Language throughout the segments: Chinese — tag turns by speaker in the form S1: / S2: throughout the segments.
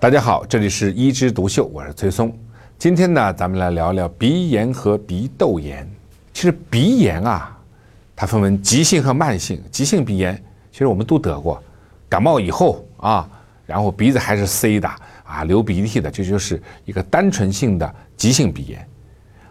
S1: 大家好，这里是一枝独秀，我是崔松。今天呢，咱们来聊聊鼻炎和鼻窦炎。其实鼻炎啊，它分为急性和慢性。急性鼻炎，其实我们都得过，感冒以后啊，然后鼻子还是塞的啊，流鼻涕的，这就是一个单纯性的急性鼻炎。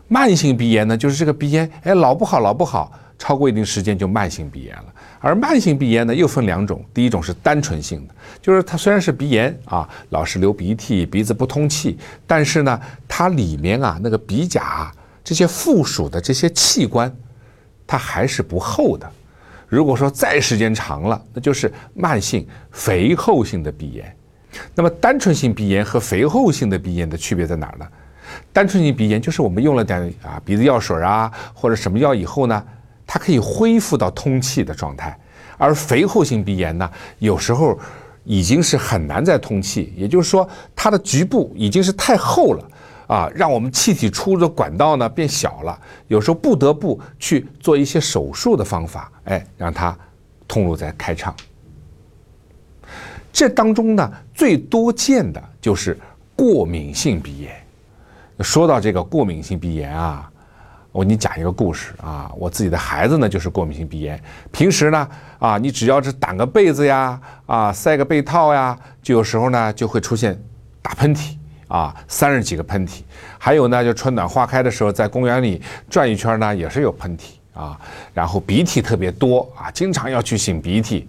S1: 慢性鼻炎呢，就是这个鼻炎，哎，老不好，老不好。超过一定时间就慢性鼻炎了，而慢性鼻炎呢又分两种，第一种是单纯性的，就是它虽然是鼻炎啊，老是流鼻涕，鼻子不通气，但是呢，它里面啊那个鼻甲这些附属的这些器官，它还是不厚的。如果说再时间长了，那就是慢性肥厚性的鼻炎。那么单纯性鼻炎和肥厚性的鼻炎的区别在哪儿呢？单纯性鼻炎就是我们用了点啊鼻子药水啊或者什么药以后呢。它可以恢复到通气的状态，而肥厚性鼻炎呢，有时候已经是很难再通气，也就是说，它的局部已经是太厚了啊，让我们气体出入的管道呢变小了，有时候不得不去做一些手术的方法，哎，让它通路再开畅。这当中呢，最多见的就是过敏性鼻炎。说到这个过敏性鼻炎啊。我给你讲一个故事啊，我自己的孩子呢就是过敏性鼻炎，平时呢啊，你只要是掸个被子呀，啊塞个被套呀，就有时候呢就会出现打喷嚏啊，三十几个喷嚏，还有呢就春暖花开的时候，在公园里转一圈呢也是有喷嚏啊，然后鼻涕特别多啊，经常要去擤鼻涕，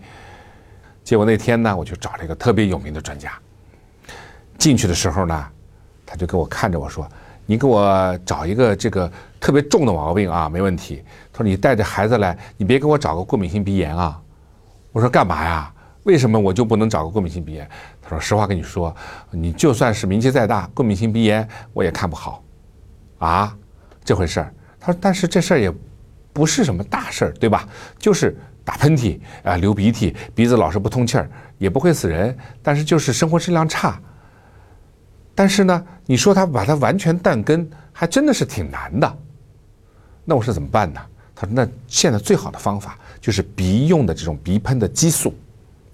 S1: 结果那天呢我就找了一个特别有名的专家，进去的时候呢，他就给我看着我说。你给我找一个这个特别重的毛病啊，没问题。他说你带着孩子来，你别给我找个过敏性鼻炎啊。我说干嘛呀？为什么我就不能找个过敏性鼻炎？他说实话跟你说，你就算是名气再大，过敏性鼻炎我也看不好。啊，这回事儿。他说但是这事儿也不是什么大事儿，对吧？就是打喷嚏啊，流鼻涕，鼻子老是不通气儿，也不会死人，但是就是生活质量差。但是呢，你说他把它完全断根，还真的是挺难的。那我说怎么办呢？他说：“那现在最好的方法就是鼻用的这种鼻喷的激素，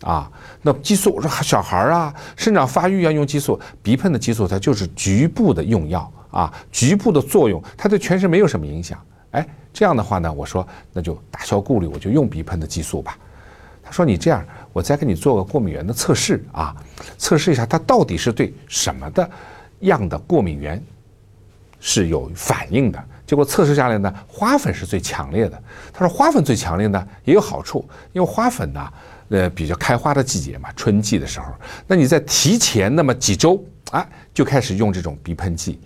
S1: 啊，那激素我说小孩儿啊，生长发育要用激素，鼻喷的激素它就是局部的用药啊，局部的作用，它对全身没有什么影响。哎，这样的话呢，我说那就打消顾虑，我就用鼻喷的激素吧。他说你这样。”我再给你做个过敏原的测试啊，测试一下它到底是对什么的样的过敏原是有反应的。结果测试下来呢，花粉是最强烈的。他说花粉最强烈呢也有好处，因为花粉呢，呃，比较开花的季节嘛，春季的时候，那你在提前那么几周啊，就开始用这种鼻喷剂，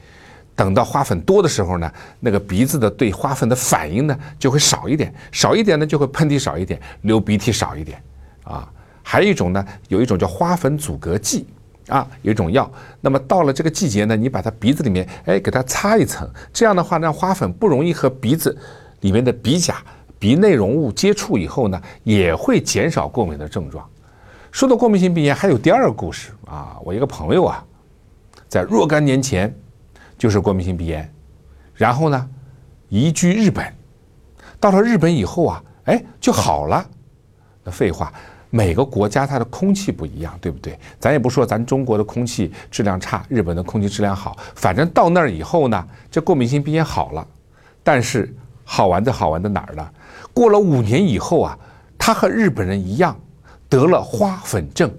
S1: 等到花粉多的时候呢，那个鼻子的对花粉的反应呢就会少一点，少一点呢就会喷嚏少一点，流鼻涕少一点，啊。还有一种呢，有一种叫花粉阻隔剂，啊，有一种药。那么到了这个季节呢，你把它鼻子里面，哎，给它擦一层，这样的话，让花粉不容易和鼻子里面的鼻甲、鼻内容物接触以后呢，也会减少过敏的症状。说到过敏性鼻炎，还有第二个故事啊，我一个朋友啊，在若干年前就是过敏性鼻炎，然后呢，移居日本，到了日本以后啊，哎，就好了。那废话。每个国家它的空气不一样，对不对？咱也不说咱中国的空气质量差，日本的空气质量好。反正到那儿以后呢，这过敏性鼻炎好了。但是好玩的好玩在哪儿呢？过了五年以后啊，他和日本人一样得了花粉症，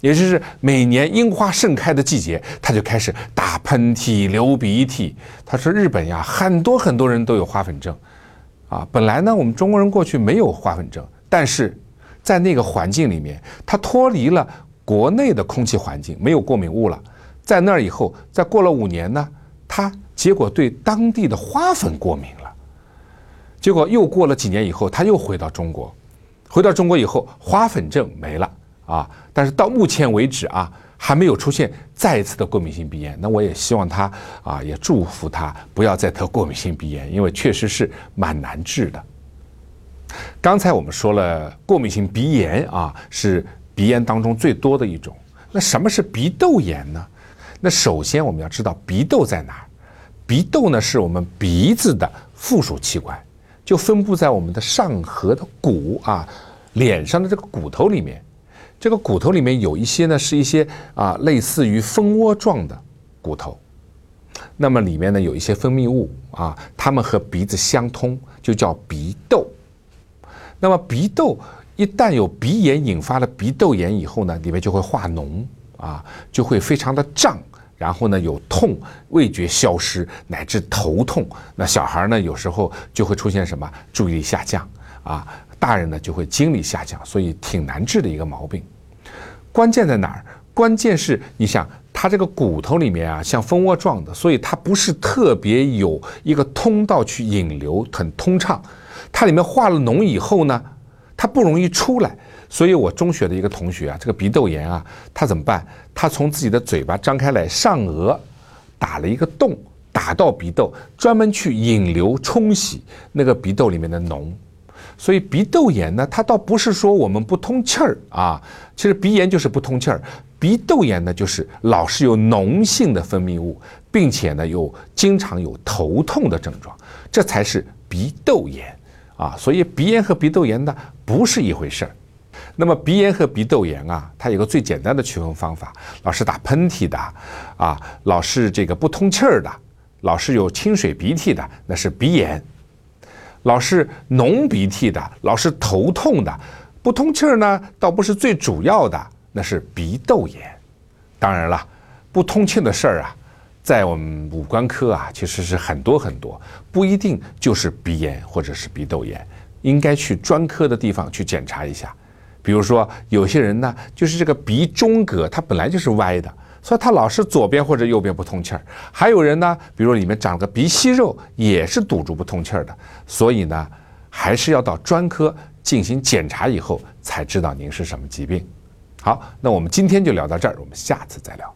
S1: 也就是每年樱花盛开的季节，他就开始打喷嚏、流鼻涕。他说日本呀，很多很多人都有花粉症，啊，本来呢我们中国人过去没有花粉症，但是。在那个环境里面，他脱离了国内的空气环境，没有过敏物了。在那儿以后，再过了五年呢，他结果对当地的花粉过敏了。结果又过了几年以后，他又回到中国，回到中国以后，花粉症没了啊。但是到目前为止啊，还没有出现再一次的过敏性鼻炎。那我也希望他啊，也祝福他不要再得过敏性鼻炎，因为确实是蛮难治的。刚才我们说了，过敏性鼻炎啊是鼻炎当中最多的一种。那什么是鼻窦炎呢？那首先我们要知道鼻窦在哪儿。鼻窦呢是我们鼻子的附属器官，就分布在我们的上颌的骨啊，脸上的这个骨头里面。这个骨头里面有一些呢是一些啊类似于蜂窝状的骨头，那么里面呢有一些分泌物啊，它们和鼻子相通，就叫鼻窦。那么鼻窦一旦有鼻炎引发了鼻窦炎以后呢，里面就会化脓啊，就会非常的胀。然后呢，有痛，味觉消失，乃至头痛。那小孩呢，有时候就会出现什么注意力下降啊，大人呢就会精力下降，所以挺难治的一个毛病。关键在哪儿？关键是你想，它这个骨头里面啊，像蜂窝状的，所以它不是特别有一个通道去引流，很通畅。它里面化了脓以后呢，它不容易出来。所以我中学的一个同学啊，这个鼻窦炎啊，他怎么办？他从自己的嘴巴张开来，上颚打了一个洞，打到鼻窦，专门去引流冲洗那个鼻窦里面的脓。所以鼻窦炎呢，它倒不是说我们不通气儿啊，其实鼻炎就是不通气儿。鼻窦炎呢，就是老是有脓性的分泌物，并且呢，又经常有头痛的症状，这才是鼻窦炎啊。所以鼻炎和鼻窦炎呢，不是一回事儿。那么鼻炎和鼻窦炎啊，它有个最简单的区分方法：老是打喷嚏的，啊，老是这个不通气儿的，老是有清水鼻涕的，那是鼻炎；老是浓鼻涕的，老是头痛的，不通气儿呢，倒不是最主要的，那是鼻窦炎。当然了，不通气的事儿啊，在我们五官科啊，其实是很多很多，不一定就是鼻炎或者是鼻窦炎，应该去专科的地方去检查一下。比如说，有些人呢，就是这个鼻中隔，它本来就是歪的，所以他老是左边或者右边不通气儿。还有人呢，比如里面长了个鼻息肉，也是堵住不通气儿的。所以呢，还是要到专科进行检查以后，才知道您是什么疾病。好，那我们今天就聊到这儿，我们下次再聊。